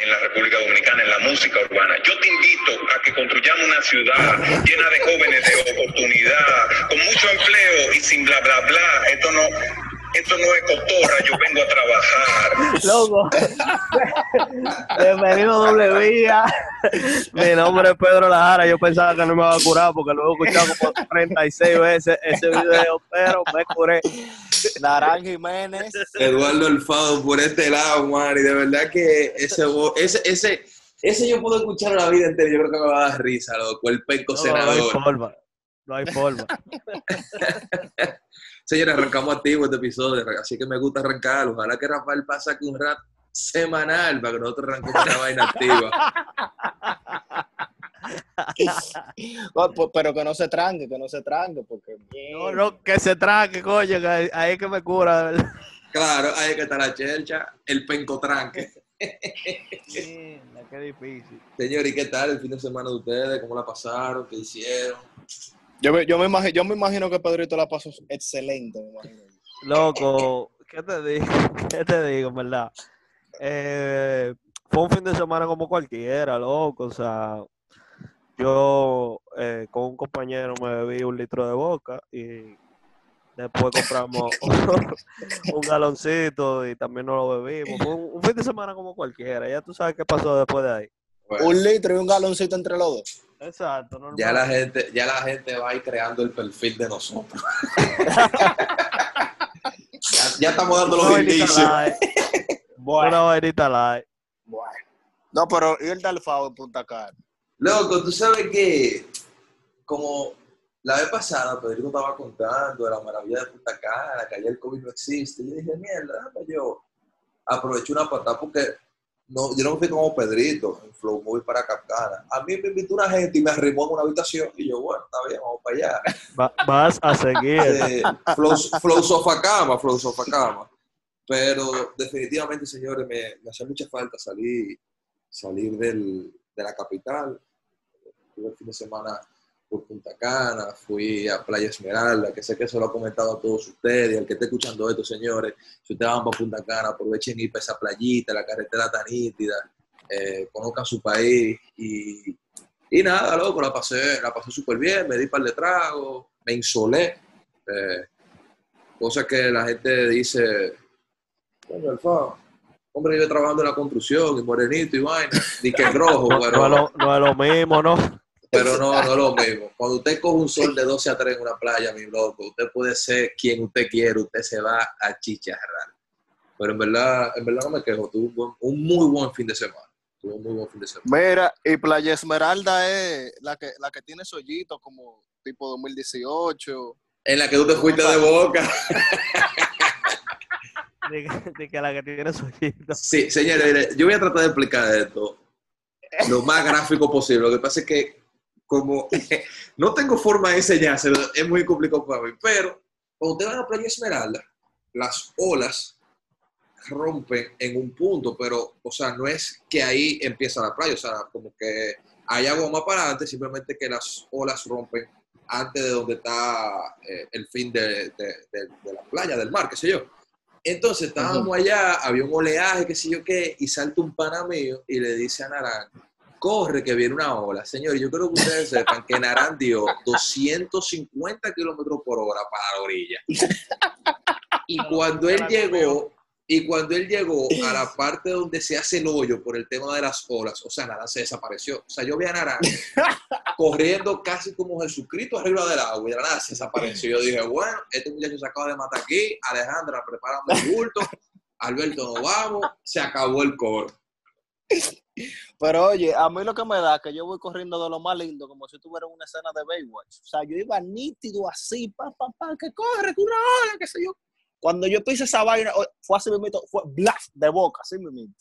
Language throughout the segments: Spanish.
en la República Dominicana, en la música urbana. Yo te invito a que construyamos una ciudad llena de jóvenes de oportunidad, con mucho empleo y sin bla, bla, bla. Esto no, esto no es cotorra, yo vengo a trabajar. Loco. Bienvenido doble vía. Mi nombre es Pedro Lajara. Yo pensaba que no me iba a curar porque luego he escuchado como 36 veces ese video, pero me curé. Narán Jiménez. Eduardo Alfado por este lado, Mari. De verdad que ese, ese, ese, ese yo puedo escuchar la vida entera. Yo creo que me va a dar risa, loco. El penco No, senador. no hay forma. No hay forma. Señores, arrancamos activo este episodio, así que me gusta arrancarlo. Ojalá que Rafael pase aquí un rap semanal para que nosotros arranquemos una vaina activa. Pues, Pero que no se tranque, que no se tranque, porque. No, no, que se traque, coño, que ahí- ahí es que me cura, de verdad. Claro, ahí es que está la chelcha, el penco tranque. Mierda, Qué difícil. Señores, ¿y qué tal el fin de semana de ustedes? ¿Cómo la pasaron? ¿Qué hicieron? Yo me, yo, me imagino, yo me imagino que Pedrito la pasó excelente, me imagino. Loco, ¿qué te digo? ¿Qué te digo, en verdad? Eh, fue un fin de semana como cualquiera, loco. O sea, yo eh, con un compañero me bebí un litro de boca y después compramos un galoncito y también nos lo bebimos. Fue un, un fin de semana como cualquiera. Ya tú sabes qué pasó después de ahí. Bueno, Un litro y un galoncito entre los dos. Exacto, normal. ya la gente, ya la gente va a ir creando el perfil de nosotros. ya, ya estamos dando los indicios. Bueno, Una vainita light. bueno. No, pero ¿y el de Alfao en Punta Cana? Loco, tú sabes que como la vez pasada Pedrito estaba contando de la maravilla de Punta Cana, que allá el COVID no existe, yo dije, mierda, yo aproveché una patada porque no, yo no fui como Pedrito en Flow Movie para Capcana. A mí me invitó una gente y me arrimó en una habitación y yo, bueno, está bien, vamos para allá. Va- vas a seguir. Eh, flow, flow sofá cama, flow sofá cama. Pero definitivamente, señores, me, me hacía mucha falta salir, salir del, de la capital. Estuve el fin de semana por Punta Cana, fui a Playa Esmeralda, que sé que eso lo ha comentado a todos ustedes, y al que esté escuchando esto, señores, si ustedes van para Punta Cana, aprovechen ir para esa playita, la carretera tan nítida, eh, conozcan su país y, y nada, loco, la pasé, la pasé súper bien, me di par de tragos, me insolé, eh, cosa que la gente dice, coño, Alfa, hombre, yo trabajando en la construcción y morenito y vaina, ni que en rojo, No, pero, no es lo, no es lo mismo, ¿no? Pero no, no es lo mismo. Cuando usted coge un sol de 12 a 3 en una playa, mi loco, usted puede ser quien usted quiera, usted se va a chicharrar. Pero en verdad, en verdad no me quejo, tuve un, buen- un muy buen fin de semana. Tuve un muy buen fin de semana. Mira, y Playa Esmeralda es la que, la que tiene sollitos como tipo 2018. En la que tú te fuiste de boca. De que, de que la que tiene su hijito. Sí, señores, yo voy a tratar de explicar esto lo más gráfico posible. Lo que pasa es que, como no tengo forma de enseñárselo, es muy complicado para mí. Pero cuando usted va a la playa Esmeralda, las olas rompen en un punto, pero, o sea, no es que ahí empieza la playa, o sea, como que hay agua más para adelante, simplemente que las olas rompen antes de donde está eh, el fin de, de- de- de la playa, del mar, qué sé yo. Entonces estábamos allá, había un oleaje, qué sé yo qué, y salta un pana mío y le dice a Narán, corre que viene una ola. Señor, yo creo que ustedes sepan que Narán dio 250 kilómetros por hora para la orilla. Y cuando él llegó, y cuando él llegó a la parte donde se hace el hoyo por el tema de las olas, o sea, Narán se desapareció. O sea, yo vi a Narán corriendo casi como Jesucristo arriba del agua y de la nada se desapareció. Yo dije, bueno, este muchacho se acaba de matar aquí, Alejandra, prepárame el bulto, Alberto, nos vamos, se acabó el coro. Pero oye, a mí lo que me da es que yo voy corriendo de lo más lindo, como si tuviera una escena de Baywatch. O sea, yo iba nítido así, pa, pa, pa, que corre, que una ola, qué sé yo. Cuando yo pise esa vaina, fue así mismo, fue blast de boca, así mismo.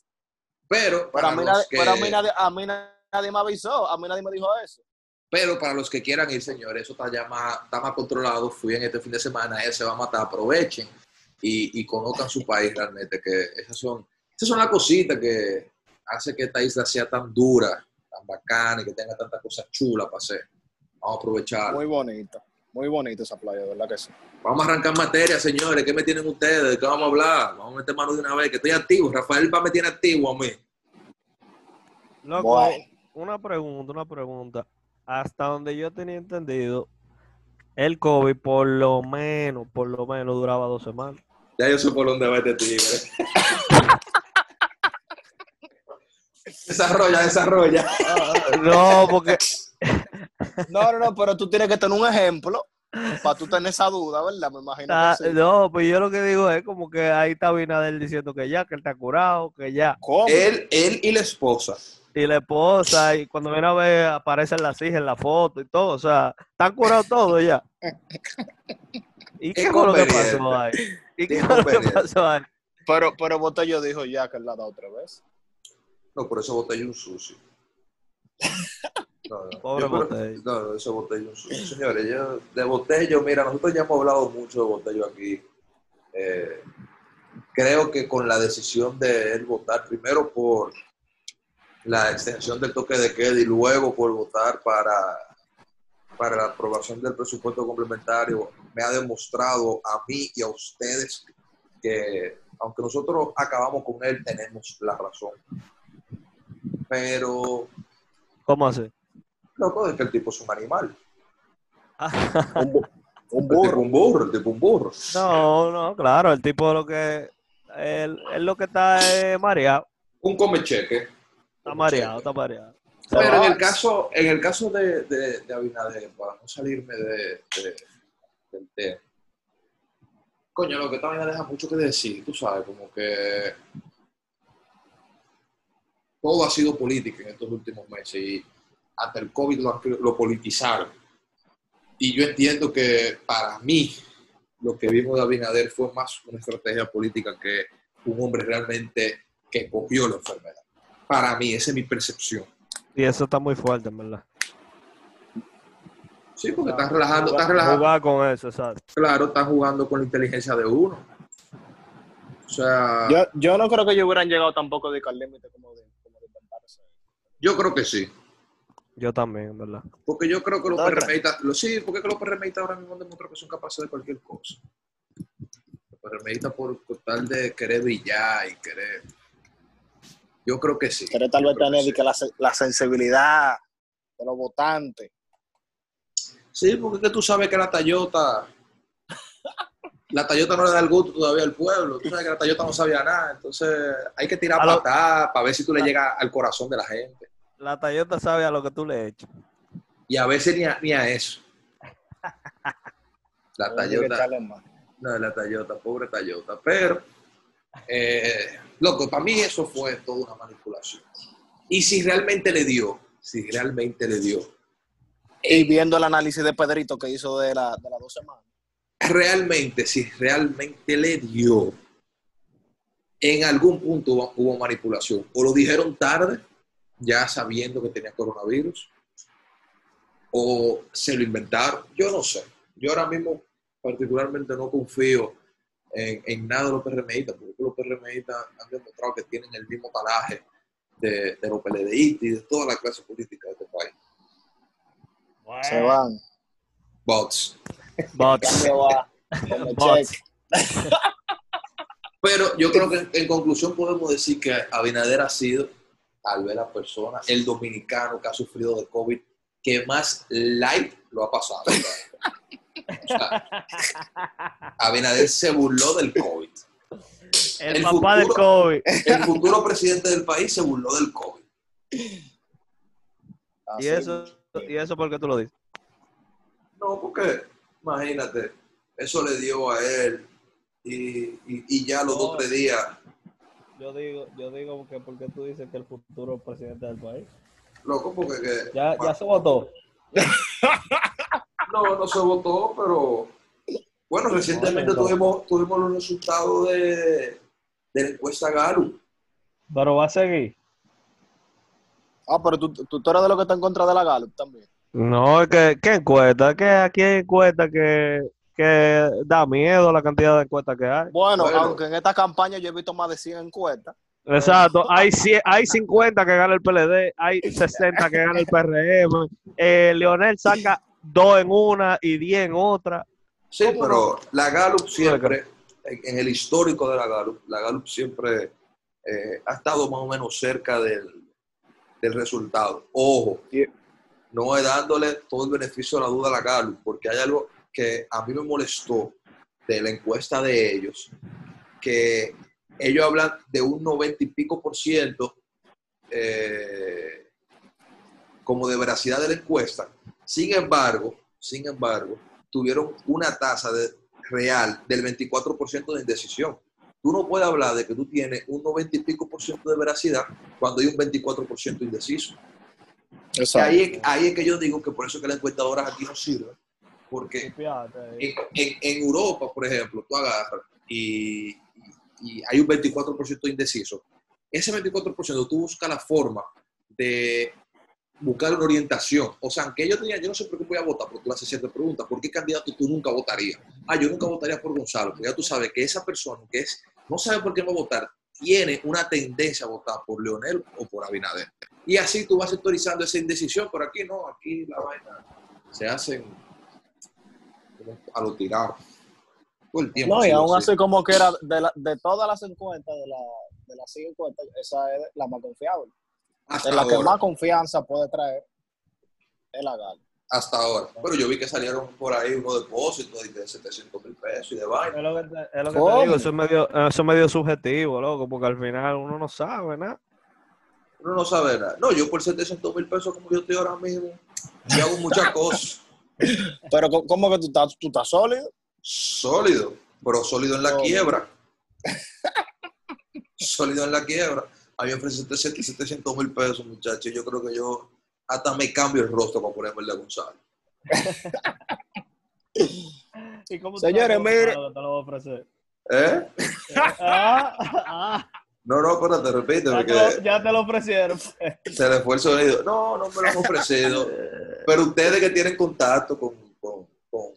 Pero Pero para, a mí, nadie, que, pero a mí nadie, a mí nadie me avisó, a mí nadie me dijo eso. pero para los que quieran ir, señores, eso está ya más, está más controlado. Fui en este fin de semana, él se va a matar, aprovechen y, y conozcan su país realmente, que esas son, esas son las cositas que hace que esta isla sea tan dura, tan bacana y que tenga tantas cosas chulas para hacer. Vamos a aprovechar. Muy bonita, muy bonita esa playa, de verdad que sí. Vamos a arrancar materia, señores. ¿Qué me tienen ustedes? ¿De qué vamos a hablar? Vamos a meter mano de una vez, que estoy activo. Rafael va me tiene activo a mí. Loco, una pregunta, una pregunta. Hasta donde yo tenía entendido, el COVID por lo menos, por lo menos duraba dos semanas. Ya yo sé por dónde va este tigre. Desarrolla, desarrolla. No, porque No, no, no, pero tú tienes que tener un ejemplo para tú tener esa duda, ¿verdad? Me imagino Ah, que sí. no, pues yo lo que digo es como que ahí está Binader diciendo que ya, que él está curado, que ya. ¿Cómo? Él, él y la esposa. Y la esposa, y cuando viene a ver, aparecen las hijas en la foto y todo, o sea, están curados todos ya. ¿Y Qué qué fue lo que pasó ahí? ¿Y Qué qué fue lo que pasó ahí? Pero, pero Botello dijo ya que él la da otra vez. No, por eso botello un sucio. No, no. Pobre Botello. No, no, eso botello un sucio. Señores, yo, de botello, mira, nosotros ya hemos hablado mucho de botello aquí. Eh, creo que con la decisión de él votar primero por la extensión del toque de queda y luego por votar para, para la aprobación del presupuesto complementario, me ha demostrado a mí y a ustedes que aunque nosotros acabamos con él, tenemos la razón. Pero, ¿Cómo así? loco, es que el tipo es un animal. Un, bu- un burro. un burro, el tipo un burro. No, no, claro, el tipo lo que, él, él lo que está es mareado, Un come cheque. está mareado, está mareado. Pero en el caso, en el caso de, de, de Abinader, para no salirme de, de- del tema, coño, lo que vaina deja mucho que decir, tú sabes, como que todo ha sido política en estos últimos meses y hasta el COVID lo, lo politizaron. Y yo entiendo que para mí lo que vimos de Abinader fue más una estrategia política que un hombre realmente que cogió la enfermedad. Para mí, esa es mi percepción. Y eso está muy fuerte, en verdad. Sí, porque están relajando, están relajando. Jugar con eso, exacto. Claro, están jugando con la inteligencia de uno. O sea, yo, Yo, yo no creo que ellos hubieran llegado tampoco de al límite como de, como de inventarse. Creo que sí. Yo también, en verdad. Porque yo creo que los. PRMistas, lo, sí, porque que los PRMistas ahora mismo han demostrado que son capaces de cualquier cosa. Los PRMistas por, por tal de querer brillar y querer. Yo creo que sí. Quiere tal Yo vez tener que la, la sensibilidad de los votantes. Sí, porque tú sabes que la Toyota, la Toyota no le da el gusto todavía al pueblo. Tú sabes que la Toyota no sabía nada. Entonces hay que tirar A lo- patada para ver si tú le llegas al corazón de la gente. La Toyota sabe a lo que tú le echas. Y a veces ni a, ni a eso. La más. no, la Toyota, pobre Toyota. Pero, eh, loco, para mí eso fue toda una manipulación. Y si realmente le dio, si realmente le dio, Y viendo el análisis de Pedrito que hizo de, la, de las dos semanas. Realmente, si realmente le dio, en algún punto hubo, hubo manipulación. O lo dijeron tarde, ya sabiendo que tenía coronavirus, o se lo inventaron. Yo no sé. Yo ahora mismo particularmente no confío en, en nada de los PRMistas, porque los PRMistas han demostrado que tienen el mismo talaje de, de los PLDistas y de toda la clase política de este país. Se van. Bots. Bots. Va. Bots. Pero yo creo que en conclusión podemos decir que Abinader ha sido, tal vez la persona, el dominicano que ha sufrido de COVID, que más light lo ha pasado. O sea, Abinader se burló del COVID. El, El papá del COVID. El futuro presidente del país se burló del COVID. Y eso, y eso porque tú lo dices. No, porque imagínate, eso le dio a él y, y- y ya los dos No. tres días, Yo digo, yo digo que porque tú dices que el futuro presidente del país. loco, porque que- Ya, ya se votó. no, no se votó, pero bueno, recientemente tuvimos, tuvimos los resultados de, de la encuesta Gallup. Pero va a seguir. Ah, pero tú, tú, tú eres de los que está en contra de la Gallup también. No, es que, ¿qué encuesta? Que aquí hay encuestas que, que da miedo la cantidad de encuestas que hay. Bueno, Bueno. aunque en esta campaña yo he visto más de 100 encuestas. Exacto, hay, cien- hay 50 que gana el PLD, hay 60 que gana el PRM. Eh, Leonel saca dos en una y 10 en otra. Sí, pero la Gallup siempre, en, en el histórico de la Gallup, la Gallup siempre eh, ha estado más o menos cerca del, del resultado. Ojo, no dándole todo el beneficio de la duda a la Galo, porque hay algo que a mí me molestó de la encuesta de ellos, que ellos hablan de un 90 y pico por ciento eh, como de veracidad de la encuesta. Sin embargo, sin embargo, tuvieron una tasa de, real del 24% de indecisión. Tú no puedes hablar de que tú tienes un 90 y pico por ciento de veracidad cuando hay un 24% indeciso. Ahí, es- ahí es que yo digo que por eso que las encuestadoras aquí no sirven, porque en, en- en Europa, por ejemplo, tú agarras y, y- hay un 24% indeciso. Ese 24% tú buscas la forma de buscar una orientación. O sea, aunque ellos tenían, yo no sé por qué voy a votar, porque tú le haces ciertas preguntas. ¿Por qué candidato tú nunca votarías? Ah, yo nunca votaría por Gonzalo, porque ya tú sabes que esa persona que es, no sabe por qué va a votar, tiene una tendencia a votar por Leonel o por Abinader. Y así tú vas sectorizando esa indecisión, pero aquí no, aquí la vaina se hacen a lo tirado. Todo el tiempo. No, y aún así. así como que era de, la- de todas las encuestas, de, la, de las cinco encuestas, esa es la más confiable. Hasta Es la que más confianza puede traer es la GAL. Hasta ahora. Pero yo vi que salieron por ahí unos depósitos de 700 mil pesos y de vaina. Es lo que te, es lo que te ¿Cómo? digo, eso es, medio, eso es medio subjetivo, loco, porque al final uno no sabe nada. Uno no sabe nada. No, yo por 700 mil pesos como yo estoy ahora mismo, yo hago muchas cosas. Pero ¿cómo que tú estás, tú estás sólido? Sólido, pero sólido en la quiebra. sólido en la quiebra. A mí me ofrecen 700 mil pesos, muchachos. Yo creo que yo hasta me cambio el rostro para ponerme el de Gonzalo. ¿Y cómo Señores, mire. te lo- te lo voy a ofrecer? ¿Eh? Ah, ah, No, no, espérate, repite, ya, te porque lo, ya te lo ofrecieron. se le fue el sonido. No, no me lo han ofrecido. Pero ustedes que tienen contacto con, con, con,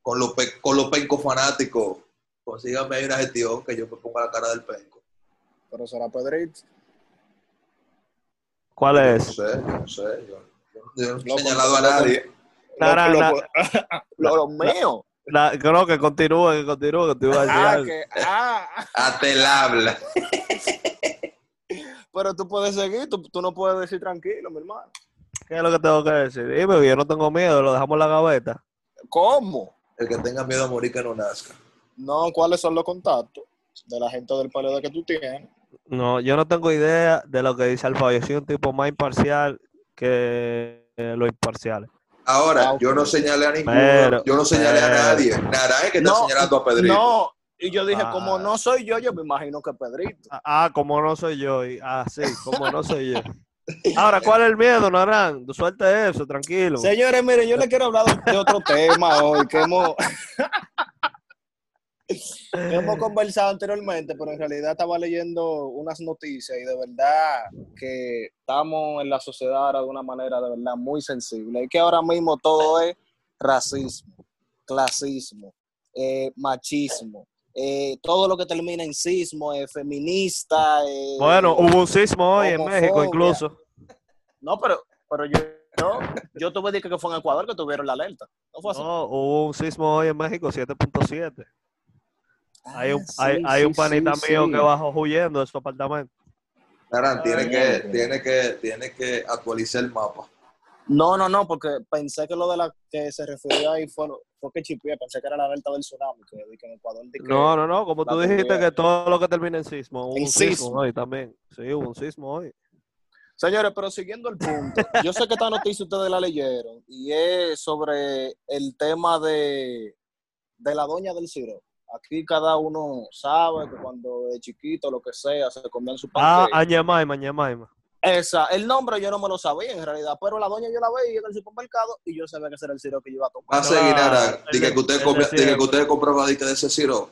con los, pe- con los pencos fanáticos, consíganme ahí una gestión que yo me ponga la cara del penco. Pero será Pedrito. ¿Cuál Yo no es? sé, yo no sé. Yo, yo- no he Loco, señalado a loco. nadie. Nara, lo, lo, lo- lo mío. La- creo que continúe, que continúe, que te iba a decir Ah, ah, Hasta el habla. pero tú puedes seguir, tú, tú no puedes decir tranquilo, mi hermano. ¿Qué es lo que tengo que decir? Dime, yo no tengo miedo, lo dejamos en la gaveta. ¿Cómo? El que tenga miedo a morir que no nazca. No, ¿cuáles son los contactos de la gente del PLD que tú tienes? No, yo no tengo idea de lo que dice Alfa. Yo soy un tipo más imparcial que eh, los imparciales. Ahora, Ah, yo no señalé a ninguno, Pero- yo no señalé a nadie. Nada es que está No, señalando a Pedrito. No, y yo dije, Ah. como no soy yo, yo me imagino que Pedrito. Ah, Ah, como no soy yo. y- Ah, sí, como no soy yo. Ahora, ¿cuál es el miedo, Narán? Suelta eso, tranquilo. Señores, miren, yo les quiero hablar de, otro tema hoy que hemos, hemos conversado anteriormente, pero en realidad estaba leyendo unas noticias y de verdad que estamos en la sociedad ahora de una manera de verdad muy sensible. Y que ahora mismo todo es racismo, clasismo, eh, machismo. eh, todo lo que termina en sismo es feminista. eh, Bueno, hubo un sismo hoy en. México incluso. No, pero, pero yo, yo, yo tuve que que fue en Ecuador que tuvieron la alerta. ¿No fue así? No, hubo un sismo hoy en México, 7.7. Hay un, Ah, hay, sí, hay sí, un panita sí, mío sí. que bajó huyendo de su apartamento. Tiene Ah, que, ok. tiene que, tiene que actualizar el mapa. No, no, no, porque pensé que lo de la que se refirió ahí fue, fue que chipié, pensé que era la alerta del tsunami, que, que en Ecuador. que- No, no, no, como tú dijiste que todo lo que termina en sismo, hubo En un sismo sismo. hoy también. Sí, hubo un sismo hoy. Señores, pero siguiendo el punto, yo sé que esta noticia ustedes la leyeron y es sobre el tema de, de la doña del Ciro. Aquí cada uno sabe que cuando de chiquito, lo que sea, se comían su Ah, panqueque. Añemaima, Añemaima. Esa, el nombre yo no me lo sabía en realidad, pero la doña yo la veía en el supermercado y yo sabía que ese era el Ciro que yo iba a tomar. Va a seguir, de- que usted, compra- que usted compraba de ese Ciro.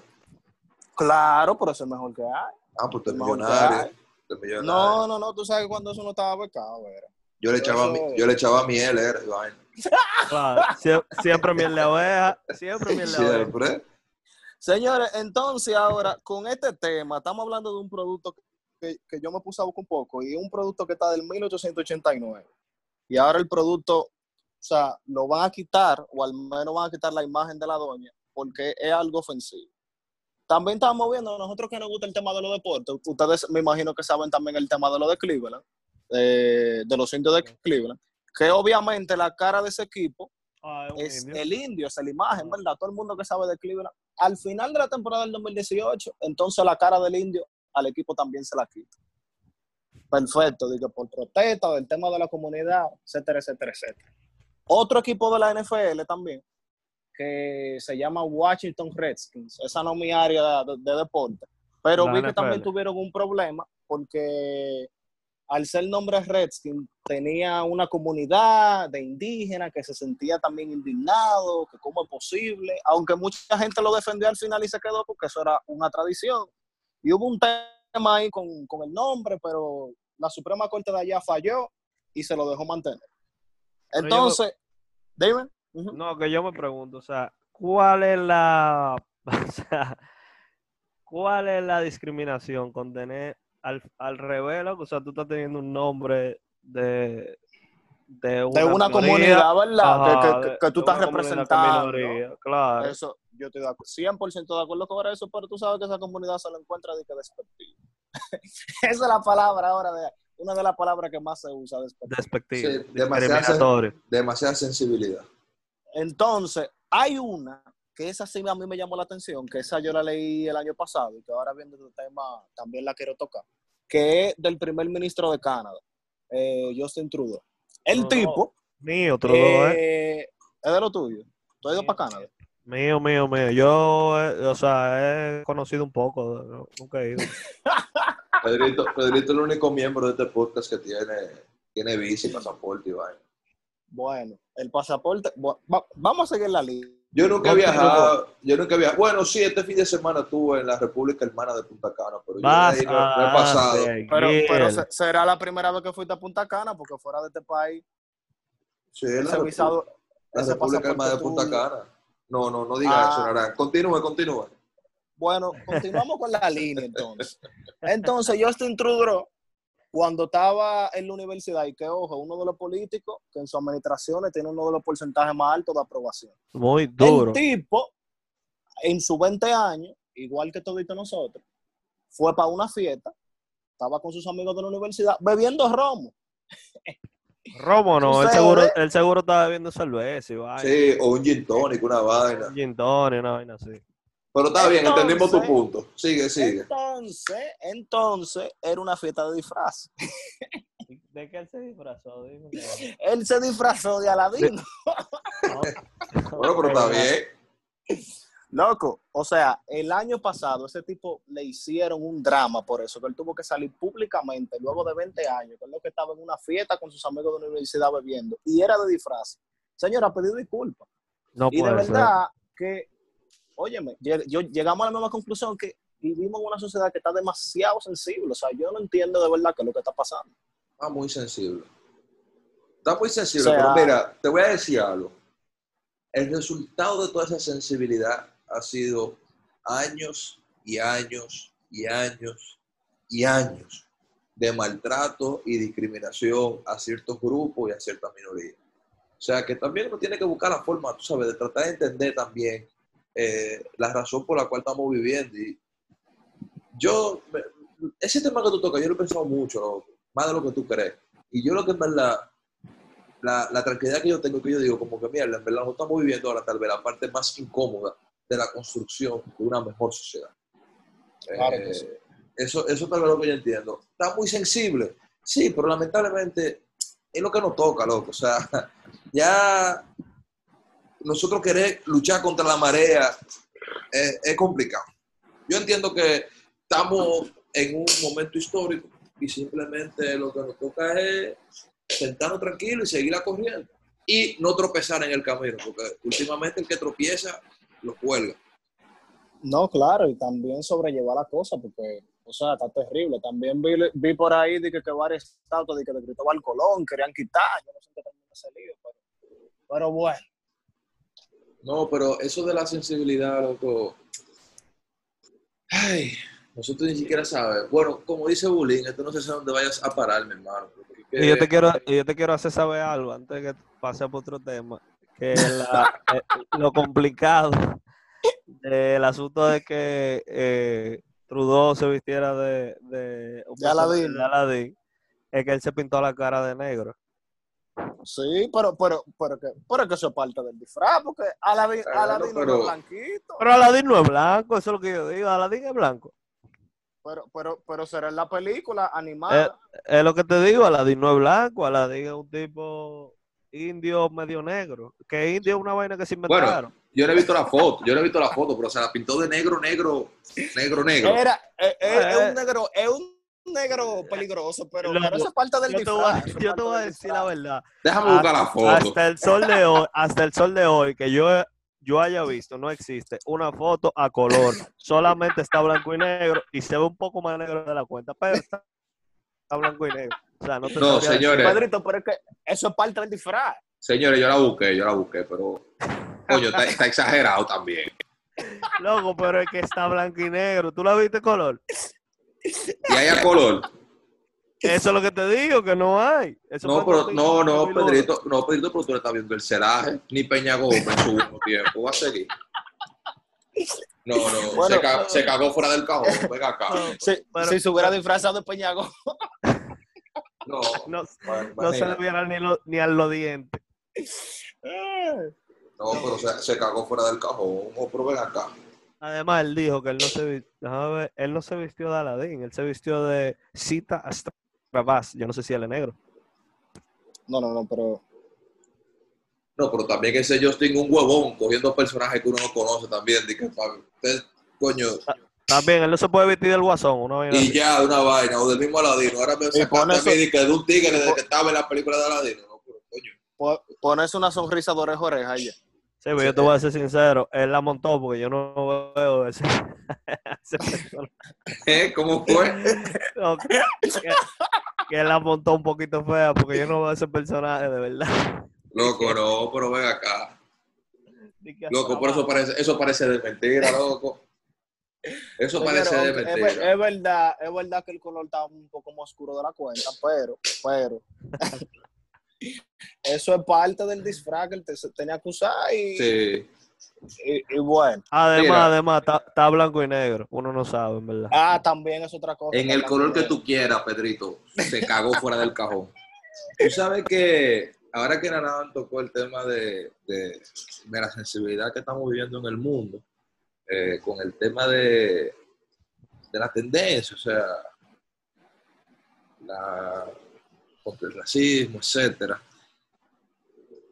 Claro, pero eso es mejor que hay. Ah, pues usted es Mejor que millonario. No, no, no, tú sabes que cuando eso no estaba becado, era. Yo le echaba, eso- mi- yo le echaba miel, era. Claro, sie- siempre miel de oveja, siempre miel de oveja. Siempre. Señores, entonces ahora con este tema, estamos hablando de un producto que, que yo me puse a buscar un poco y es un producto que está del 1889. Y ahora el producto, o sea, lo van a quitar o al menos van a quitar la imagen de la doña porque es algo ofensivo. También estamos viendo, nosotros que nos gusta el tema de los deportes, ustedes me imagino que saben también el tema de lo de Cleveland. eh, de los indios de Cleveland, que obviamente la cara de ese equipo Ah, es un es indio. el indio, es la imagen, ¿verdad? Todo el mundo que sabe de Cleveland. Al final de la temporada del 2018, entonces la cara del indio al equipo también se la quita. Perfecto, digo, por protesta del tema de la comunidad, etcétera, etcétera, etcétera. Otro equipo de la NFL también, que se llama Washington Redskins. Esa no es mi área de, de deporte. Pero La vi que también tuvieron un problema porque al ser nombre Redskin tenía una comunidad de indígenas que se sentía también indignado, que cómo es posible, aunque mucha gente lo defendió al final y se quedó porque eso era una tradición. Y hubo un tema ahí con, con el nombre, pero la Suprema Corte de allá falló y se lo dejó mantener. Entonces, dime. Ujú. No, que yo me pregunto, o sea, ¿cuál es la, o sea, cuál es la discriminación con tener al, al revés? O sea, tú estás teniendo un nombre de, de una, de una minoría, comunidad, ¿verdad? Que- ajá, que, que- de- que tú de estás representando. claro. Eso, yo estoy de acu- 100% de acuerdo con eso, pero tú sabes que esa comunidad se lo encuentra de que despectivo. esa es la palabra ahora, de, una de las palabras que más se usa, despectivo. Despectivo, Sí. Demasiada sensibilidad. Entonces, hay una que esa sí a mí me llamó la atención, que esa yo la leí el año pasado y que ahora viendo el tema también la quiero tocar, que es del primer ministro de Canadá, eh, Justin Trudeau. El tipo Mío, Trudeau, ¿eh? eh, es de lo tuyo. ¿Tú has ido para Canadá? Mío, mío, mío. Yo, eh, o sea, he conocido un poco, no- nunca he ido. Pedrito, Pedrito es el único miembro de este podcast que tiene, tiene bici, pasaporte y vaina. Bueno, el pasaporte, va- vamos a seguir la línea. Yo nunca he viajado, yo nunca he viajado. Bueno, sí, este fin de semana estuve en la República Hermana de Punta Cana, pero yo Vas de ahí no, no he pasado. Pero, pero se- será la primera vez que fuiste a Punta Cana, porque fuera de este país, Sí, ese visado, la ese República Hermana de Punta. Cana. No, no, no diga Ah. eso, Narán. Continúe, continúe. Bueno, continuamos con la línea entonces. Entonces, Justin Trudeau, cuando estaba en la universidad, y que ojo, uno de los políticos que en sus administraciones tiene uno de los porcentajes más altos de aprobación. Muy duro. El tipo, en sus 20 años, igual que todito nosotros, fue para una fiesta, estaba con sus amigos de la universidad, bebiendo romo. Romo no, sabes, seguro, ¿eh? el seguro estaba bebiendo cerveza y vaina. Sí, o un gin tonic, una vaina. Un gin tonic, una vaina así. Pero está bien, entendimos tu punto. Sigue, sigue. Entonces, entonces, era una fiesta de disfraz. ¿De qué él se disfrazó? Dime. Él se disfrazó de Aladino. Bueno, pero está bien. Loco, o sea, el año pasado ese tipo le hicieron un drama por eso, que él tuvo que salir públicamente luego de 20 años, que es lo que estaba en una fiesta con sus amigos de la universidad bebiendo, y era de disfraz. Señora, pedí disculpas. No Y de puede ser. verdad que, óyeme, yo, llegamos a la misma conclusión que vivimos en una sociedad que está demasiado sensible. O sea, yo no entiendo de verdad qué es lo que está pasando. Está muy sensible. Está muy sensible, O sea- pero mira, te voy a decir algo. El resultado de toda esa sensibilidad ha sido años y años y años y años de maltrato y discriminación a ciertos grupos y a ciertas minorías. O sea, que también uno tiene que buscar la forma, tú sabes, de tratar de entender también eh, la razón por la cual estamos viviendo. Y yo, me- ese tema que tú tocas, yo lo he pensado mucho, más de lo que tú crees. Y yo lo que en verdad, la, la tranquilidad que yo tengo, que yo digo, como que mierda, en verdad nosotros estamos viviendo ahora tal vez la parte más incómoda de la construcción de una mejor sociedad. Claro Eh, que sí. Eso, eso tal vez lo que yo entiendo. Está muy sensible, sí, pero lamentablemente es lo que nos toca, loco. O sea, ya nosotros querer luchar contra la marea es, es complicado. Yo entiendo que estamos en un momento histórico y simplemente lo que nos toca es sentarnos tranquilos y seguir la corriente y no tropezar en el camino, porque últimamente el que tropieza lo cuelga. No, claro, y también sobrellevar la cosa, porque, o sea, está terrible. También vi, vi por ahí de que, que varias de que de Cristóbal Colón querían quitar. No sé qué terminó ese lío, pero bueno. No, pero eso de la sensibilidad, loco. Ay, nosotros ni siquiera sabemos. Bueno, como dice Bullying, esto no sé a dónde vayas a parar, mi hermano. Y yo te quiero, y yo te quiero hacer saber algo antes de que pase por otro tema, que la- eh, lo complicado del asunto de que eh, Trudeau se vistiera de, de, De de Aladdin, es que él se pintó la cara de negro. Sí, pero, pero, pero, que, pero que eso es parte del disfraz, porque Aladdin, Claro, Aladdin no pero- es blanquito. Pero Aladdin no es blanco, eso es lo que yo digo. Aladdin es blanco. Pero, pero, pero será en la película animada. Es lo que te digo, Aladdin no es blanco, Aladdin es un tipo indio medio negro. Que indio es una vaina que se inventaron. Yo no he visto la foto, yo no he visto la foto, pero se la pintó de negro, negro, negro, negro. Era, es, es- es Eh. un negro, es un negro peligroso, pero, eso es parte del yo te voy, yo te voy a decir la verdad. Déjame buscar la foto. Hasta el sol de hoy, hasta el sol de hoy que yo, yo haya visto, no existe una foto a color. Solamente está blanco y negro y se ve un poco más negro de la cuenta, pero está, está blanco y negro. O sea, no te No, señores. Pedrito, pero es que eso es parte del disfraz. Señores, yo la busqué, yo la busqué, pero coño, está, está exagerado también. Loco, pero es que está blanco y negro. ¿Tú la viste color? Y hay a color. Eso es lo que te digo, que no hay. Eso No, pero, no, no, 2001. Pedrito, no, Pedrito, pero tú le estás viendo el celaje, ni Peña Gómez en su último tiempo, va a seguir. No, no, Bueno, se, ca- se cagó fuera del cajón, venga acá. No, Si, Pero- si se hubiera disfrazado de Peñago. No, No, bueno, no se le vieran ni, lo- ni a los dientes. no, pero se, se cagó fuera del cajón, oh, pero ven acá. Además, él dijo que él no se, ver, él no se vistió de Aladdin, él se vistió de Cita Astravas. Yo no sé si él es negro. No, no, no, pero. No, pero también ese Justin un huevón cogiendo personajes que uno no conoce también. Pa- usted, coño, También, él no se puede vestir del guasón, una vaina y así. ya de una vaina, o del mismo Aladino. Ahora me sacaste pone a eso- mí de, que de un tigre desde que estaba en la película de Aladino. No, pero coño. po- Pones una sonrisa de oreja a oreja ya. Sí, pero yo te voy a ser sincero, él la montó porque yo no veo ese, ese personaje. ¿Eh? ¿Cómo fue? No, que, que- que él la montó un poquito fea porque yo no veo ese personaje de verdad. Loco, no, pero ven acá. Loco, por eso parece, eso parece de mentira, loco. Eso parece de aunque es, mentira. es verdad, es verdad que el color está un poco más oscuro de la cuenta, pero, pero. Eso es parte del disfraz que él te- tenía que usar y, Sí. y, y bueno. Además, Mira. además, está, blanco y negro. Uno no sabe, en verdad. Ah, también es otra cosa. En el color que tú quieras, Pedrito, se cagó fuera del cajón. Tú sabes que ahora que Nanadan tocó el tema de, de- de la sensibilidad que estamos viviendo en el mundo, eh, con el tema de, de la tendencia, o sea, la, contra el racismo, etcétera.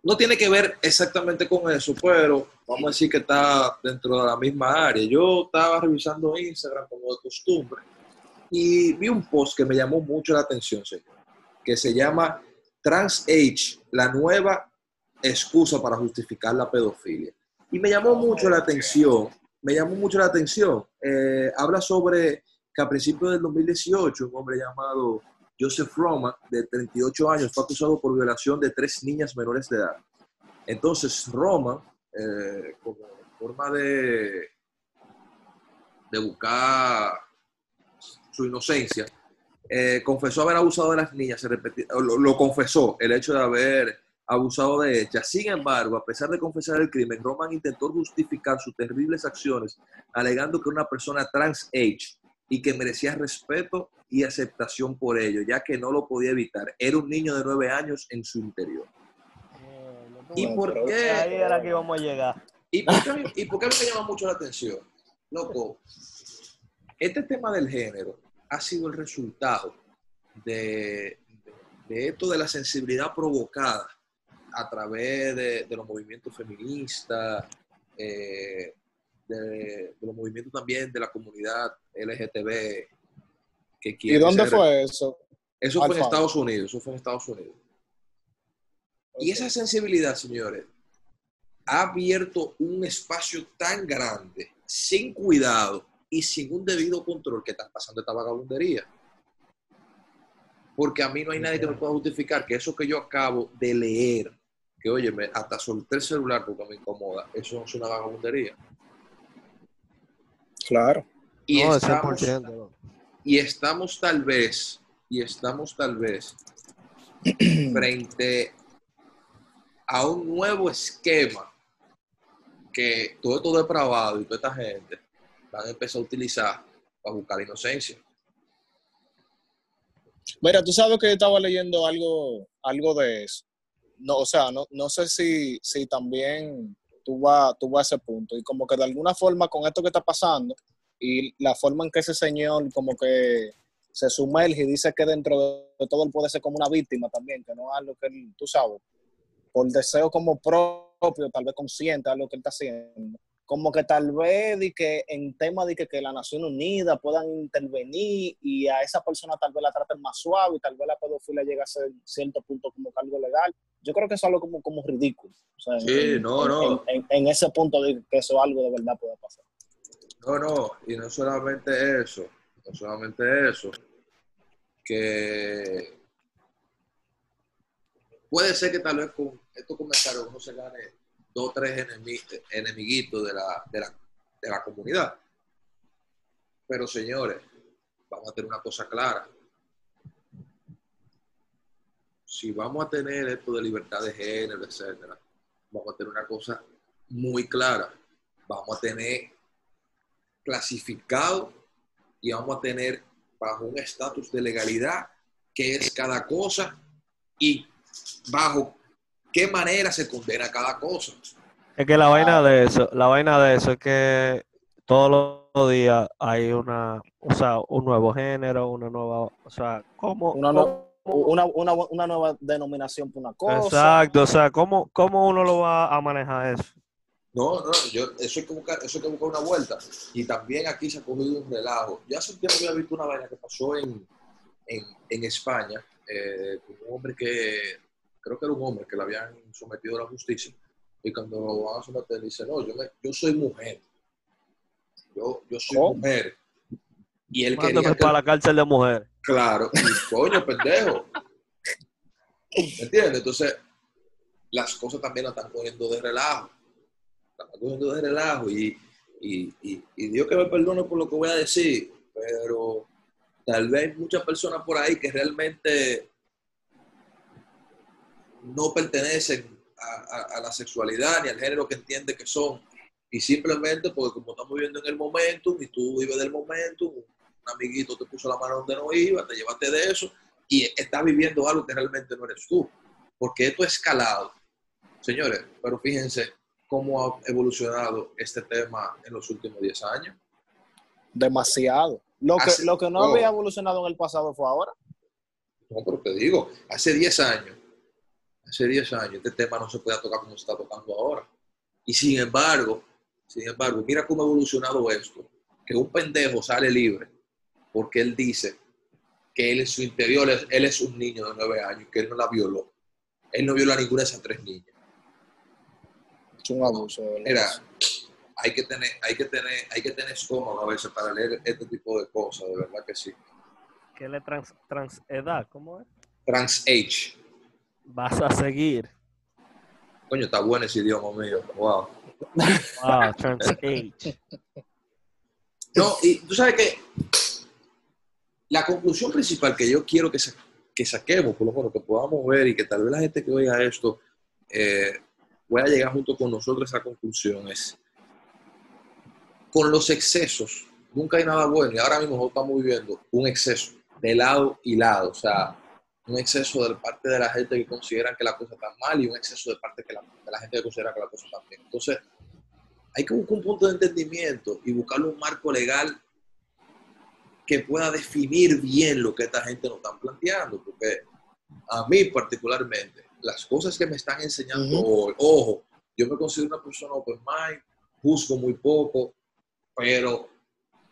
No tiene que ver exactamente con eso, pero vamos a decir que está dentro de la misma área. Yo estaba revisando Instagram como de costumbre y vi un post que me llamó mucho la atención, señor, que se llama Trans Age, la nueva excusa para justificar la pedofilia. Y me llamó mucho la atención, me llamó mucho la atención. Eh, habla sobre que a principios del 2018 un hombre llamado Joseph Roma, de 38 años, fue acusado por violación de tres niñas menores de edad. Entonces, Roma, eh, como forma de, de buscar su inocencia, eh, confesó haber abusado de las niñas, se repeti- lo, confesó, el hecho de haber abusado de ellas. Sin embargo, a pesar de confesar el crimen, Roman intentó justificar sus terribles acciones, alegando que una persona trans age y que merecía respeto y aceptación por ello, ya que no lo podía evitar. Era un niño de nueve años en su interior. ¿Y Bueno, por qué? Ahí era que íbamos a llegar. ¿Y por, qué, ¿Y por me llama mucho la atención? Loco, este tema del género ha sido el resultado de, de esto de la sensibilidad provocada a través de, de los movimientos feministas, eh, de, de los movimientos también de la comunidad LGTB. Que ¿Y quiere dónde ser- fue eso? Eso fue en? Estados Unidos, eso fue en Estados Unidos. Y esa sensibilidad, señores, ha abierto un espacio tan grande, sin cuidado y sin un debido control que están pasando esta vagabundería. Porque a mí no hay nadie que me pueda justificar que eso que yo acabo de leer, que oye, me- hasta solté el celular porque me incomoda, eso es una vagabundería. Claro. Y, No, estamos, 100%, loco. y estamos tal vez, y estamos tal vez frente a un nuevo esquema que todo esto depravado y toda esta gente van a empezar a utilizar para buscar inocencia. Mira, tú sabes que yo estaba leyendo algo, algo de eso. No, o sea, no, no sé si, si también tú vas, tú vas a ese punto. Y como que de alguna forma con esto que está pasando y la forma en que ese señor como que se sumerge y dice que dentro de todo él puede ser como una víctima también, que no es algo que él, tú sabes, por deseo como propio, tal vez consciente de lo que él está haciendo. Como que tal vez de que en tema de que, que la Nación Unida puedan intervenir y a esa persona tal vez la traten más suave y tal vez la pedofilia llegue a ser cierto punto como algo legal. Yo creo que eso es algo como, como ridículo. O sea, Sí, en, no, en- no. En, en ese punto de que eso algo de verdad puede pasar. No, no, y no solamente eso, no solamente eso, que puede ser que tal vez con estos comentarios uno se gane dos o tres enemi- enemiguitos de la, de, la, de la comunidad. Pero señores, vamos a tener una cosa clara. Si vamos a tener esto de libertad de género, etcétera, vamos a tener una cosa muy clara. Vamos a tener clasificado y vamos a tener bajo un estatus de legalidad qué es cada cosa y bajo qué manera se condena cada cosa. Es que la vaina de eso, la vaina de eso es que todos los días hay una, o sea, un nuevo género, una nueva, o sea, ¿cómo? Una, no- una, una, una nueva denominación por una cosa. Exacto, o sea, ¿cómo, ¿cómo uno lo va a manejar eso? No, no, yo, eso hay que buscar, eso hay que buscar una vuelta. Y también aquí se ha cogido un relajo. Yo hace un tiempo había visto una vaina que pasó en, en, en España, eh, con un hombre que, creo que era un hombre que le habían sometido a la justicia. Y cuando lo van a someter, dice, no, yo, me- yo soy mujer. Yo, yo soy ¿Cómo? mujer. Y él Mándame quería que, para la cárcel de mujeres. Claro, y coño, pendejo. ¿Me entiendes? Entonces, las cosas también la están cogiendo de relajo. La están cogiendo de relajo y, y, y, y Dios que me perdone por lo que voy a decir, pero tal vez hay muchas personas por ahí que realmente no pertenecen a, a- a la sexualidad ni al género que entiende que son. Y simplemente porque como estamos viviendo en el momento y tú vives del momento, un amiguito te puso la mano donde no iba, te llevaste de eso y estás viviendo algo que realmente no eres tú. Porque esto ha escalado. Señores, pero fíjense cómo ha evolucionado este tema en los últimos 10 años. Demasiado. Lo que, Hace- lo que no oh. había evolucionado en el pasado fue ahora. No, pero te digo, hace 10 años, hace 10 años, este tema no se podía tocar como se está tocando ahora. Y sin embargo, sin embargo, mira cómo ha evolucionado esto, que un pendejo sale libre porque él dice que él en su interior, él es un niño de 9 años, que él no la violó. Él no violó a ninguna de esas tres niñas. Es un abuso. Mira, hay que tener, hay que tener, hay que tener estómago a veces para leer este tipo de cosas, de verdad que sí. ¿Qué le trans, transedad? ¿Cómo es? Trans age. Vas a seguir. Coño, está bueno ese idioma mío. Wow. Ah, trans age. No, y tú sabes que la conclusión principal que yo quiero que, sa- que saquemos, por lo menos que podamos ver y que tal vez la gente que oiga esto eh, pueda llegar junto con nosotros a esa conclusión es, con los excesos, nunca hay nada bueno y ahora mismo estamos viviendo un exceso de lado y lado, o sea, un exceso de parte de la gente que consideran que la cosa está mal y un exceso de parte que la- de la gente que considera que la cosa está bien. Entonces, hay que buscar un punto de entendimiento y buscar un marco legal que pueda definir bien lo que esta gente nos está planteando, porque a mí particularmente, las cosas que me están enseñando hoy, ojo, yo me considero una persona open mind, juzgo muy poco, pero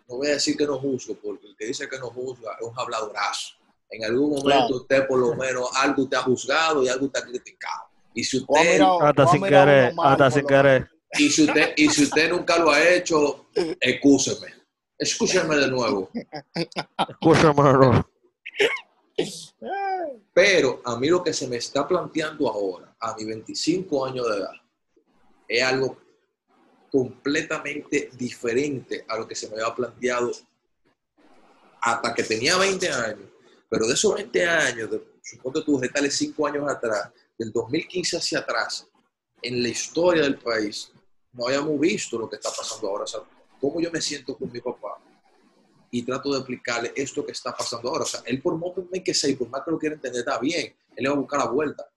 no voy a decir que no juzgo, porque el que dice que no juzga es un habladorazo. En algún momento Claro. usted por lo menos algo usted ha juzgado y algo usted ha criticado. Y si usted mirado- Hasta sin querer, hasta sin querer. y si usted, y si usted nunca lo ha hecho, excúseme. Escúcheme de nuevo. Escúchame, no. Pero a mí lo que se me está planteando ahora, a mis 25 años de edad, es algo completamente diferente a lo que se me había planteado hasta que tenía 20 años. Pero de esos 20 años, de, supongo tú, tales 5 años atrás, del 2015 hacia atrás, en la historia del país, no habíamos visto lo que está pasando ahora. O sea, cómo yo me siento con mi papá. y trato de explicarle esto que está pasando ahora. O sea, él por más que sea, por más que lo quiera entender, está bien. Él le va a buscar la vuelta.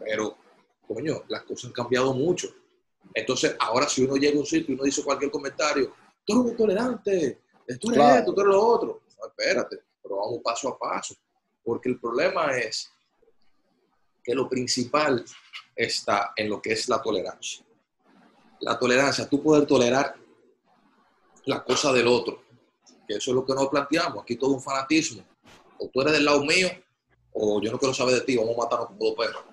Pero, coño, las cosas han cambiado mucho. Entonces, ahora si uno llega a un sitio y uno dice cualquier comentario, tú eres un intolerante, tú eres Claro. esto, tú eres lo otro. No, espérate, pero vamos paso a paso. Porque el problema es que lo principal está en lo que es la tolerancia. La tolerancia, tú poder tolerar la cosa del otro. Que eso es lo que nos planteamos. Aquí todo un fanatismo. O tú eres del lado mío, o yo no quiero saber de ti, vamos a matarnos como dos perros.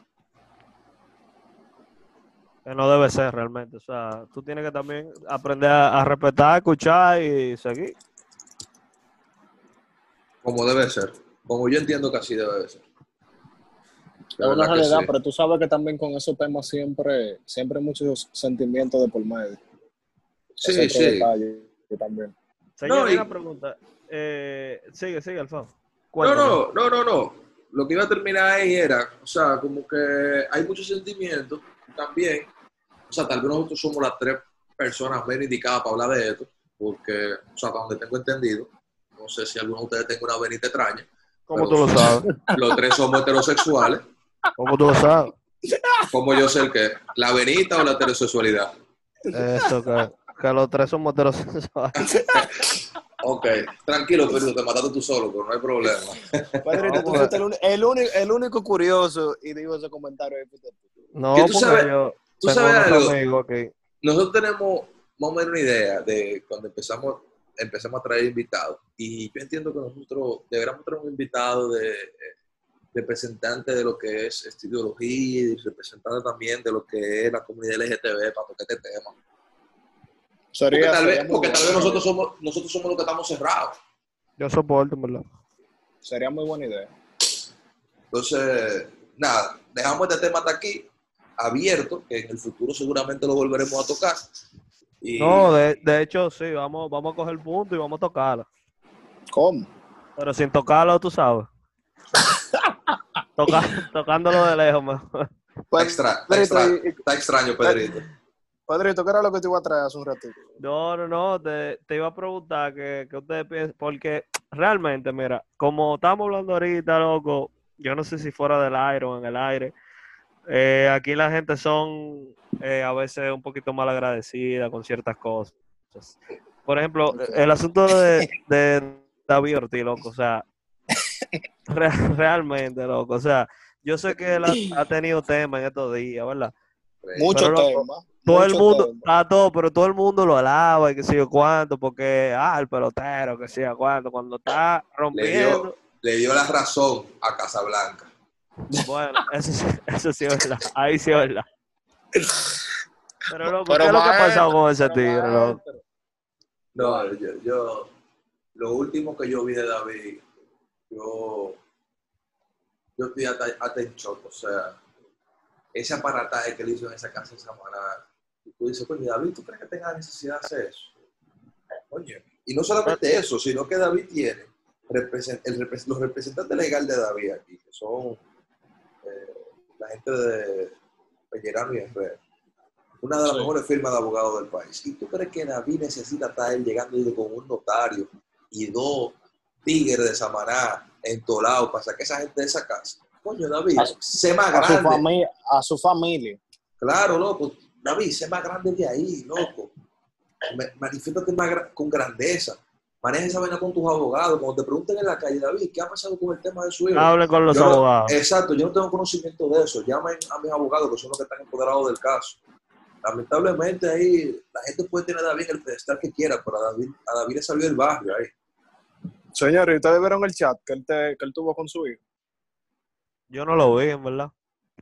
Que no debe ser realmente. O sea, tú tienes que también aprender a, a respetar, escuchar y seguir. Como debe ser. Como yo entiendo que así debe de ser. Es La una verdad que realidad, sí. pero tú sabes que también con esos temas siempre, siempre hay muchos sentimientos de por medio. Sí, Ese sí. detalle que también. Señor, No, y- una pregunta. Eh, sigue, sigue, Alfonso. No, no, no, no, no. Lo que iba a terminar ahí era, o sea, como que hay muchos sentimientos también. O sea, tal vez nosotros somos las tres personas menos indicadas para hablar de esto, porque, o sea, hasta donde tengo entendido, no sé si alguno de ustedes tenga una venita extraña, ¿Cómo tú lo sabes? los tres somos heterosexuales, ¿Cómo tú lo sabes? como yo sé el que, la venita o la heterosexualidad. Eso, que, que los tres somos heterosexuales. Ok, tranquilo, pero te mataste tú solo, pero no hay problema. Pedrito, tú fuiste el, único, el único curioso y digo ese comentario. No, tú sabes- yo Tú sabes algo, nosotros tenemos más o menos una idea de cuando empezamos, empezamos a traer invitados. Y yo entiendo que nosotros deberíamos traer un invitado de eh, representante de lo que es esta ideología y representante también de lo que es la comunidad LGTB para tocar este tema. Porque Sería, tal sería vez, porque tal vez nosotros somos, nosotros somos los que estamos cerrados. Yo soporto, ¿verdad? Sería muy buena idea. Entonces, nada, dejamos este tema hasta aquí, abierto, que en el futuro seguramente lo volveremos a tocar. Y No, de, de hecho, sí, vamos, vamos a coger el punto y vamos a tocarlo. ¿Cómo? Pero sin tocarlo, tú sabes. Toca- tocándolo de lejos, mejor. está, extra- está Pedrito, extra- y- está extraño, Pedrito. Pedrito, ¿qué era lo que te iba a traer hace un ratito? No, no, no, te, te iba a preguntar que, que ustedes piensan, porque realmente, mira, como estamos hablando ahorita, loco, yo no sé si fuera del aire o en el aire, eh, aquí la gente son eh, a veces un poquito mal agradecida con ciertas cosas. Por ejemplo, el asunto de, de David Ortiz, loco, o sea, re- realmente, loco, o sea, yo sé que él ha, ha tenido tema en estos días, ¿verdad? Mucho loco, tema. Todo el mundo, tema. a todo, pero todo el mundo lo alaba y que sé yo cuánto, porque, ah, el pelotero, que sé yo cuánto, cuando está rompiendo, Le dio la razón a Casablanca. Bueno, eso, sí- eso sí es verdad, ahí sí es verdad. Pero, loco, Pero ¿qué es lo que ha pasado con ese tigre, loco? No, yo, yo- lo último que yo vi de David, yo, yo estoy hasta, hasta en shock, o sea, ese aparataje que él hizo en esa casa de Samaná, y tú dices, coño, David, ¿tú crees que tenga necesidad de hacer eso? Coño, y no solamente eso, sino que David tiene represent- el representantes legales de David aquí, que son eh, la gente de Pellerano y Herrera, una de las Sí. mejores firmas de abogados del país. ¿Y tú crees que David necesita estar él llegando y con un notario y dos tigres de Samaná entolados para sacar a esa gente de esa casa? Coño, David, A- sé más A su, grande. familia, a su familia. Claro, loco. David, sé más grande de ahí, loco. Manifiéstate más gra- con grandeza. Maneja esa vaina con tus abogados. Cuando te pregunten en la calle, David, ¿qué ha pasado con el tema de su hijo? Hablen con los Yo no- abogados. Exacto, yo no tengo conocimiento de eso. Llamen a mis abogados, que son los que están empoderados del caso. Lamentablemente ahí la gente puede tener a David el pedestal que quiera, pero a David, a David le salió el barrio ahí. Señores, ¿ustedes vieron el chat que él, te- que él tuvo con su hijo? Yo no lo vi, en verdad.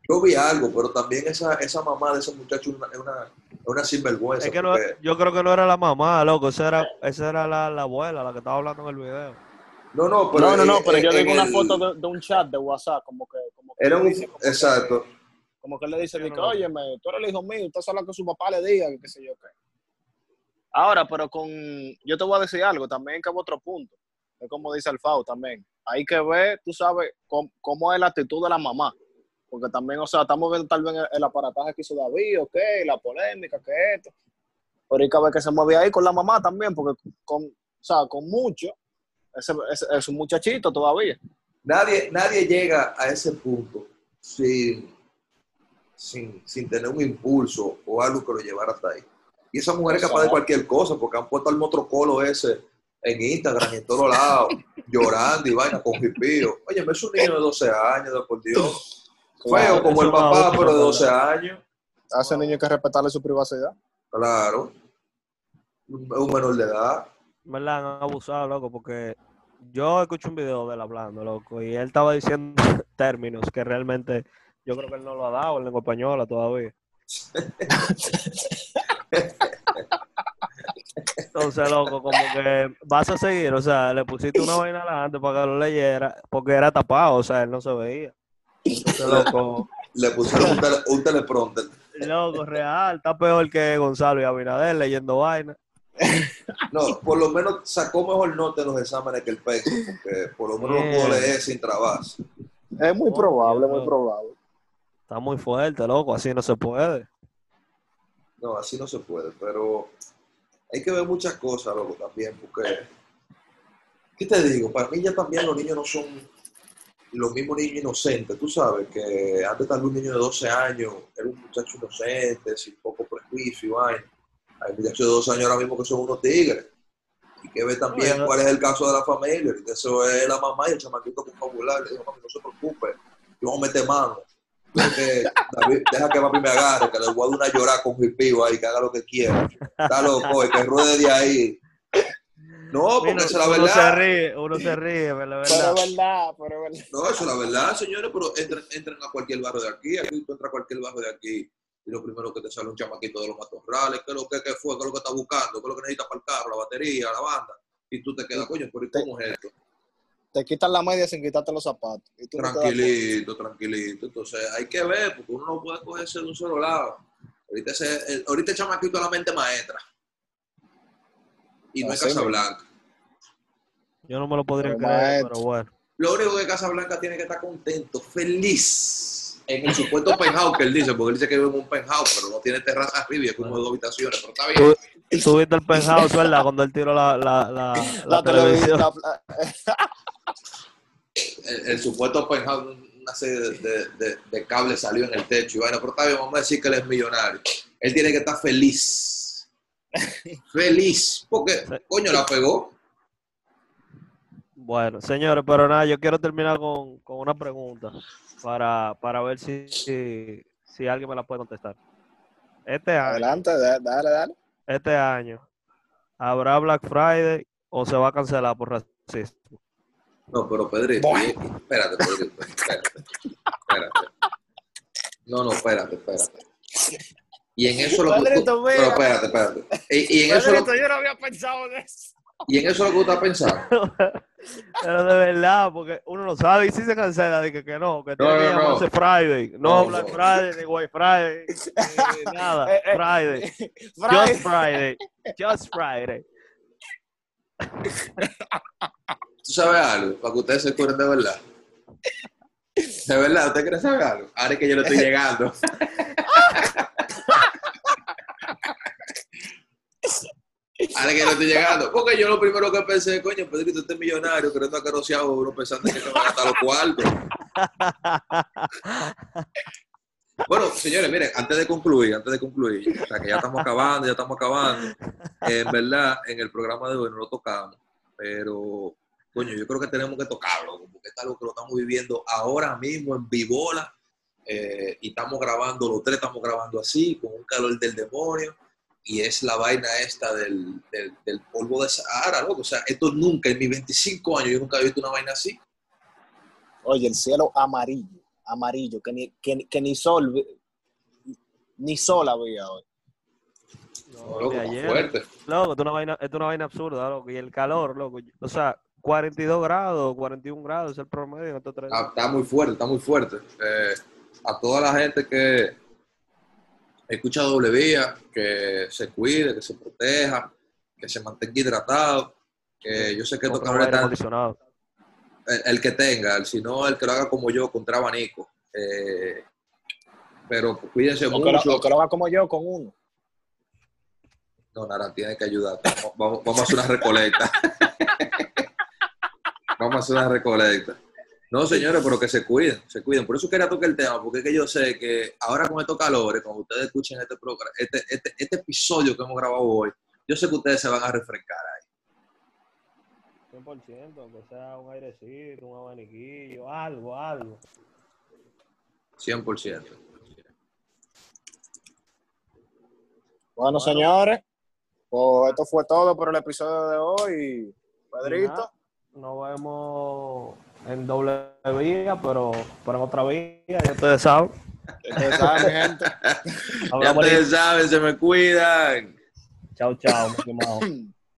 Yo vi algo, pero también esa, esa mamá de ese muchacho es una, es una, una sinvergüenza. Es que no, porque- yo creo que no era la mamá, loco, esa era, esa era la, la abuela, la que estaba hablando en el video. no, no, pero, no, no, no, en- pero yo en digo una el- foto de, de un chat de WhatsApp, como que... Como que Era un, dice, como que- exacto. como que él le dice, no lo- óyeme, tú eres el hijo mío, usted sabe lo que su papá le diga, que qué sé yo qué. Ahora, pero con, yo te voy a decir algo, también que otro punto, es como dice Alfao también, hay que ver, tú sabes, cómo, cómo es la actitud de la mamá, porque también, o sea, estamos viendo tal vez el, aparataje que hizo David, ok, la polémica, que esto, pero hay que ver que se mueve ahí con la mamá también, porque con, sea, con mucho, ese, ese- es un muchachito todavía. Nadie, nadie llega a ese punto sin, sin, sin tener un impulso o algo que lo llevara hasta ahí. Y esa mujer es capaz de cualquier cosa, porque han puesto al motrocolo ese en Instagram y en todos lados, llorando y vaina con jipío. Oye, es un niño de 12 años, por Dios. Feo como el papá, otro, pero de ¿verdad? 12 años. A ese niño hay que respetarle su privacidad. Claro. Un un menor de edad. ¿Verdad? Han abusado, loco, porque yo escuché un video de él hablando, loco, y él estaba diciendo términos que realmente yo creo que él no lo ha dado en lengua española todavía. Entonces, loco, como que vas a seguir, o sea, le pusiste una vaina adelante para que lo leyera, porque era tapado, o sea, él no se veía. Loco, Le pusieron un, tele- un teleprompter. loco, real, está peor que Gonzalo y Abinader leyendo vaina. No, por lo menos sacó mejor nota en los exámenes que el pecho, porque por lo menos lo pudo leer sin trabarse. Es muy Oh, probable, Dios. muy probable. Está muy fuerte, loco, así no se puede. No, así no se puede, pero hay que ver muchas cosas, loco, también, porque, ¿qué te digo? Para mí ya también los niños no son los mismos niños inocentes, tú sabes, que antes tal vez un niño de 12 años era un muchacho inocente, sin poco prejuicio y vaina. Hay muchachos de 12 años ahora mismo que son unos tigres. Y que ve también cuál es el caso de la familia, eso es la mamá y el chamaquito con popular, le dijo, mami, no se preocupe, yo voy a meter mano. Porque David, deja que papi me agarre, que le voy a dar una llorar con jipío ahí, que haga lo que quiera. Está loco, y que ruede de ahí. No, porque esa es la uno se verdad. ríe, uno se ríe, pero la Pero verdad. es verdad, pero es verdad. No, eso es la verdad, señores, pero entren, entren a cualquier barrio de aquí, aquí tú entras a cualquier barrio de aquí y lo primero que te sale un chamaquito de los matorrales, ¿qué es lo que, qué fue? ¿Qué es lo que está buscando? ¿Qué es lo que necesita para el carro, la batería, la banda? Y tú te quedas, coño, pero ¿y cómo es esto? Te quitan la media sin quitarte los zapatos. Y tú. Tranquilito, tranquilito. Entonces hay que ver, porque uno no puede cogerse de un solo lado. Ahorita, ese, el, ahorita el chamaquito es la mente maestra. Y no es Así mismo. Casablanca. Yo no me lo podría Pero, creer, maestro. pero bueno. Lo único que Casablanca tiene que estar contento, feliz, en el supuesto penthouse que él dice, porque él dice que vive en un penthouse, pero no tiene terraza arriba y es como dos habitaciones, pero está bien. Tú, tú viste el penthouse, ¿verdad? Cuando él tiró la, la, la, la La televisión. televisión. la- El, el supuesto penthouse, una serie de, de, de- de cables salió en el techo y bueno, pero está bien, vamos a decir que él es millonario. Él tiene que estar feliz. Feliz, porque, coño, la pegó. Bueno, señores, pero nada, yo quiero terminar con, con una pregunta para, para ver si, si, si alguien me la puede contestar. Este año, Adelante, da- dale, dale. este año, ¿habrá Black Friday o se va a cancelar por racismo? No, pero Pedrito, espérate, Pedrito, espérate, espérate. No, no, espérate, espérate. Y en eso lo que mira. pero espérate, espérate. Y, y en eso lo, yo no había pensado en eso. y en eso lo que tú estás pensando. Pero de verdad, porque uno no sabe y si se cancela, dije que no, que tiene No, que no, no. Friday. No, No, Black. Friday, ni White Friday, ni nada. Eh, eh, Friday. Fray, Just Friday. Just Friday. ¿Tú sabes algo? Para que ustedes se curen de verdad. De verdad, ¿usted quiere saber algo? Ahora es que yo le estoy llegando. Ahora es que yo le estoy llegando. Porque yo lo primero que pensé, coño, Pedrito, este es millonario, queriendo acariciar uno pensando que se van a gastar los cuartos. Bueno, señores, miren, antes de concluir, antes de concluir, o sea, que ya estamos acabando, ya estamos acabando. En verdad, en el programa de hoy no lo tocamos, pero, coño, yo creo que tenemos que tocarlo, porque es algo que lo estamos viviendo ahora mismo en Vivola, eh, y estamos grabando, los tres estamos grabando así, con un calor del demonio, y es la vaina esta del, del, del polvo de Sahara, loco. O sea, esto nunca, en mis 25 años, yo nunca he visto una vaina así. Oye, el cielo amarillo, amarillo, que ni, que, que ni sol, ni sol había hoy. No, loco, ayer. fuerte. Loco, esto es una vaina, esto es una vaina absurda, loco. Y el calor, loco. O sea, 42 grados, 41 grados es el promedio en estos tres días. Está, está muy fuerte, está muy fuerte. Eh, a toda la gente que escucha doble vía, que se cuide, que se proteja, que se mantenga hidratado. Que yo sé que están- acondicionado. el, el que tenga, el, si no, el que lo haga como yo, contra abanico. Eh, pero cuídense O que, lo, mucho. o que lo haga como yo con uno. No, Nara, tiene que ayudar. Vamos- vamos a hacer una recolecta. vamos a hacer una recolecta. No, señores, pero que se cuiden, se cuiden. Por eso quería tocar el tema, porque es que yo sé que ahora con estos calores, cuando ustedes escuchen este, programa, este, este, este episodio que hemos grabado hoy, yo sé que ustedes se van a refrescar ahí. 100%, que sea un airecito, un abaniquillo, algo, algo. 100%. Bueno, señores, pues esto fue todo por el episodio de hoy. Pedrito. Nos vemos en doble vía, pero, pero en otra vía, ya ustedes saben. Ustedes saben, gente. Ya ustedes saben, se me cuidan. Chao, chao.